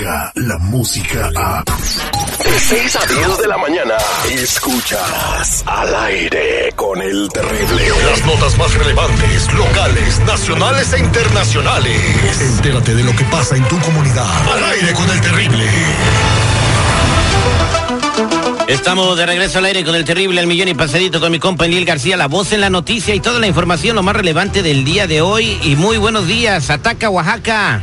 la música a... De 6 a 10 de la mañana, escuchas al aire con el terrible. Las notas más relevantes, locales, nacionales e internacionales. Entérate de lo que pasa en tu comunidad. Al aire con el terrible. Estamos de regreso al aire con el terrible El Millón y Pasadito con mi compa Enil García, la voz en la noticia y toda la información, lo más relevante del día de hoy. Y muy buenos días, Ataca Oaxaca.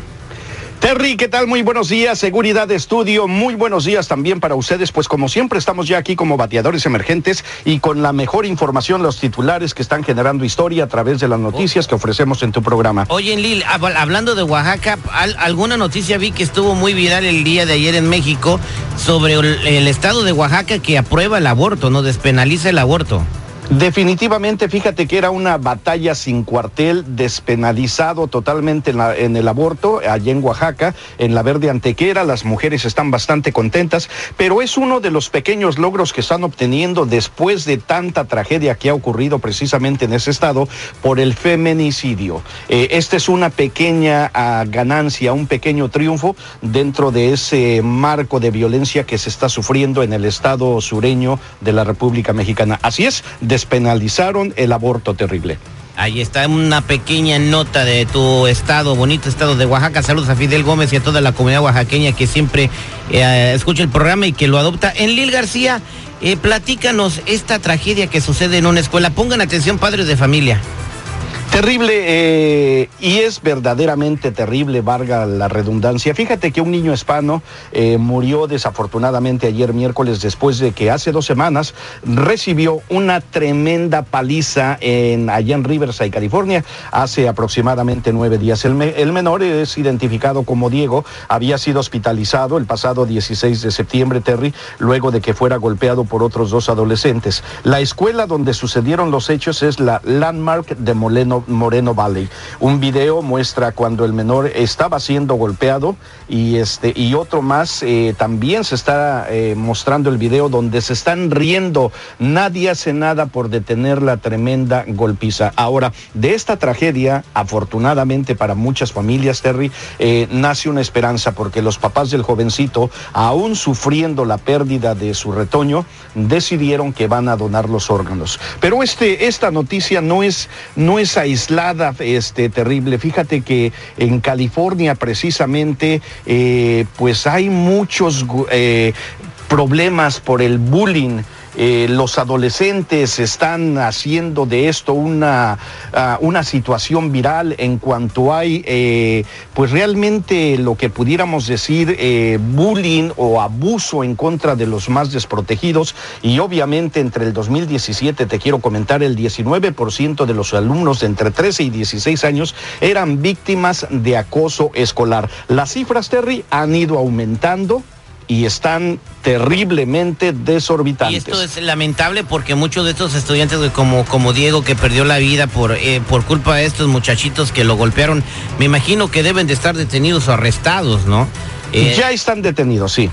Terry, ¿qué tal? Muy buenos días, Seguridad Estudio. Muy buenos días también para ustedes, pues como siempre estamos ya aquí como bateadores emergentes y con la mejor información, los titulares que están generando historia a través de las noticias que ofrecemos en tu programa. Oye, Lil, hablando de Oaxaca, alguna noticia vi que estuvo muy viral el día de ayer en México sobre el estado de Oaxaca que aprueba el aborto, no despenaliza el aborto. Definitivamente, fíjate que era una batalla sin cuartel, despenalizado totalmente en, el aborto, allá en Oaxaca, en la Verde Antequera. Las mujeres están bastante contentas, pero es uno de los pequeños logros que están obteniendo después de tanta tragedia que ha ocurrido precisamente en ese estado por el feminicidio. Eh, esta es una pequeña ah, ganancia, un pequeño triunfo dentro de ese marco de violencia que se está sufriendo en el estado sureño de la República Mexicana. Así es, despenalizaron el aborto terrible. Ahí está una pequeña nota de tu estado, bonito estado de Oaxaca. Saludos a Fidel Gómez y a toda la comunidad oaxaqueña que siempre eh, escucha el programa y que lo adopta. En Lil García, eh, platícanos esta tragedia que sucede en una escuela. Pongan atención, padres de familia. Terrible, eh, y es verdaderamente terrible, Varga, la redundancia. Fíjate que un niño hispano eh, murió desafortunadamente ayer miércoles después de que hace dos semanas recibió una tremenda paliza en, allá en Riverside, California, hace aproximadamente nueve días. El, el menor es identificado como Diego, había sido hospitalizado el pasado 16 de septiembre, Terry, luego de que fuera golpeado por otros dos adolescentes. La escuela donde sucedieron los hechos es la Landmark de Moleno Moreno Valley. Un video muestra cuando el menor estaba siendo golpeado y este y otro más eh, también se está eh, mostrando el video donde se están riendo. Nadie hace nada por detener la tremenda golpiza. Ahora, de esta tragedia, afortunadamente para muchas familias, Terry, eh, nace una esperanza porque los papás del jovencito, aún sufriendo la pérdida de su retoño, decidieron que van a donar los órganos. Pero este, esta noticia no es, no es aislada, este, terrible. Fíjate que en California precisamente, eh, pues hay muchos eh, problemas por el bullying eh, los adolescentes están haciendo de esto una, ah, una situación viral en cuanto hay, eh, pues realmente lo que pudiéramos decir, eh, bullying o abuso en contra de los más desprotegidos. Y obviamente entre el 2017, te quiero comentar, el 19% de los alumnos entre 13 y 16 años eran víctimas de acoso escolar. Las cifras, Terry, han ido aumentando y están terriblemente desorbitantes. Y esto es lamentable porque muchos de estos estudiantes, como, como Diego, que perdió la vida por, eh, por culpa de estos muchachitos que lo golpearon, me imagino que deben de estar detenidos o arrestados, ¿no? Eh, ya están detenidos, sí.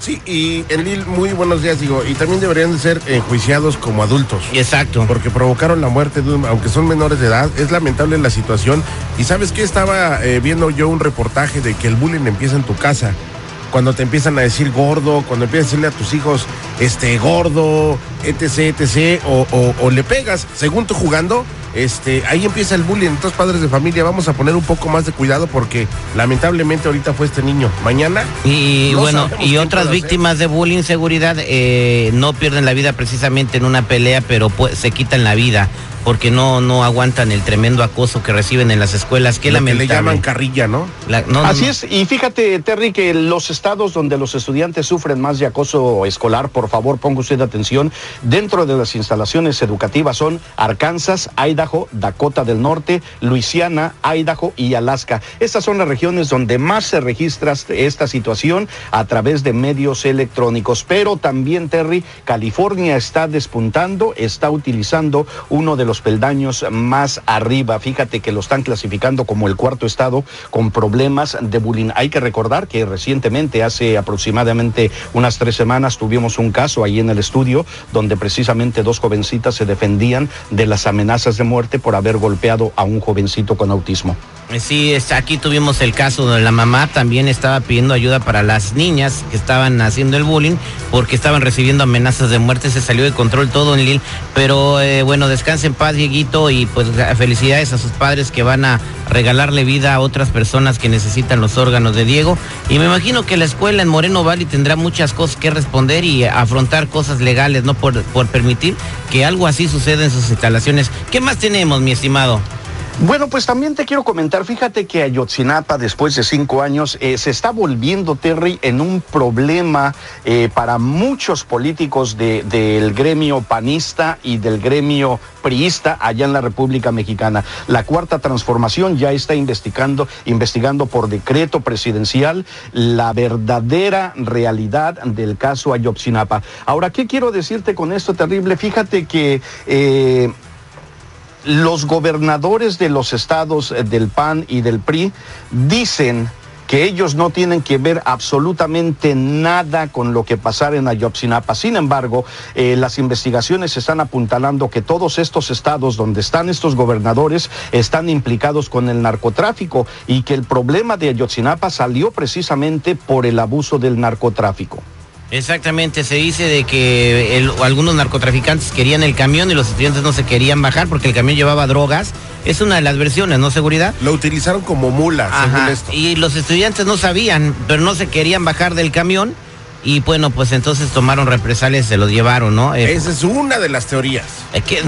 Sí, y en Lil, muy buenos días, digo, y también deberían de ser enjuiciados como adultos. Exacto. Porque provocaron la muerte, de aunque son menores de edad, es lamentable la situación. Y sabes qué, estaba eh, viendo yo un reportaje de que el bullying empieza en tu casa cuando te empiezan a decir gordo, cuando empiezas a decirle a tus hijos, este, gordo, etc, etc, o, le pegas, según tú jugando, este, ahí empieza el bullying. Entonces, padres de familia, vamos a poner un poco más de cuidado porque lamentablemente ahorita fue este niño. Mañana. Y bueno, y otras víctimas de bullying, seguridad, eh, no pierden la vida precisamente en una pelea, pero se quitan la vida porque no, no aguantan el tremendo acoso que reciben en las escuelas. Qué lamentable. le llaman carrilla, ¿no? Así es, y fíjate, Terry, que los estados donde los estudiantes sufren más de acoso escolar, por favor, ponga usted atención, dentro de las instalaciones educativas son Arkansas, Idaho, Dakota del Norte, Luisiana, Idaho y Alaska. Estas son las regiones donde más se registra esta situación a través de medios electrónicos. Pero también, Terry, California está despuntando, está utilizando uno de los peldaños más arriba. Fíjate que lo están clasificando como el cuarto estado con problemas de bullying. Hay que recordar que recientemente, hace aproximadamente unas tres semanas, tuvimos un caso ahí en el estudio donde precisamente dos jovencitas se defendían de las amenazas de muerte por haber golpeado a un jovencito con autismo. Sí, aquí tuvimos el caso de la mamá, también estaba pidiendo ayuda para las niñas que estaban haciendo el bullying porque estaban recibiendo amenazas de muerte, se salió de control todo en Lille, pero eh, bueno, descanse en paz Dieguito y pues felicidades a sus padres que van a regalarle vida a otras personas que necesitan los órganos de Diego y me imagino que la escuela en Moreno Valley tendrá muchas cosas que responder y afrontar cosas legales, ¿no? Por, por permitir que algo así suceda en sus instalaciones. ¿Qué más tenemos, mi estimado? Bueno, pues también te quiero comentar, fíjate que Ayotzinapa, después de cinco años, eh, se está volviendo, Terry, en un problema eh, para muchos políticos del gremio panista y del gremio priista allá en la República Mexicana. La cuarta transformación ya está investigando, investigando por decreto presidencial la verdadera realidad del caso Ayotzinapa. Ahora, ¿qué quiero decirte con esto terrible? Fíjate que... Eh, los gobernadores de los estados eh, del PAN y del PRI dicen que ellos no tienen que ver absolutamente nada con lo que pasara en Ayotzinapa. Sin embargo, eh, las investigaciones están apuntalando que todos estos estados donde están estos gobernadores están implicados con el narcotráfico y que el problema de Ayotzinapa salió precisamente por el abuso del narcotráfico. Exactamente, se dice de que algunos narcotraficantes querían el camión y los estudiantes no se querían bajar porque el camión llevaba drogas. Es una de las versiones, ¿no? Seguridad. Lo utilizaron como mula, según esto. Y los estudiantes no sabían, pero no se querían bajar del camión. Y bueno, pues entonces tomaron represalias, se lo llevaron, ¿no? Eh, Esa es una de las teorías.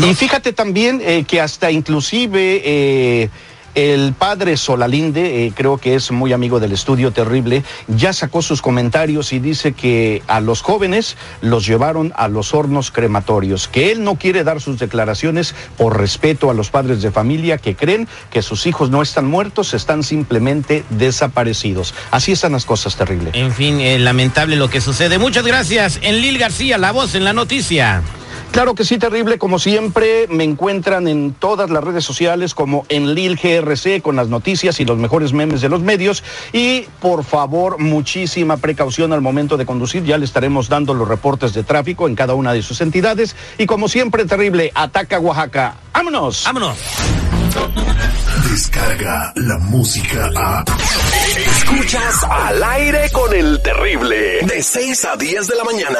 Y fíjate también eh, que hasta inclusive... El padre Solalinde, eh, creo que es muy amigo del estudio terrible, ya sacó sus comentarios y dice que a los jóvenes los llevaron a los hornos crematorios, que él no quiere dar sus declaraciones por respeto a los padres de familia que creen que sus hijos no están muertos, están simplemente desaparecidos. Así están las cosas terrible. En fin, eh, lamentable lo que sucede. Muchas gracias. En Lil García, la voz en la noticia. Claro que sí, terrible. Como siempre, me encuentran en todas las redes sociales como en Lil GRC con las noticias y los mejores memes de los medios. Y por favor, muchísima precaución al momento de conducir. Ya le estaremos dando los reportes de tráfico en cada una de sus entidades. Y como siempre, terrible, ataca Oaxaca. ¡Vámonos! ¡Vámonos! Descarga la música a. Escuchas al aire con el terrible. De 6 a 10 de la mañana.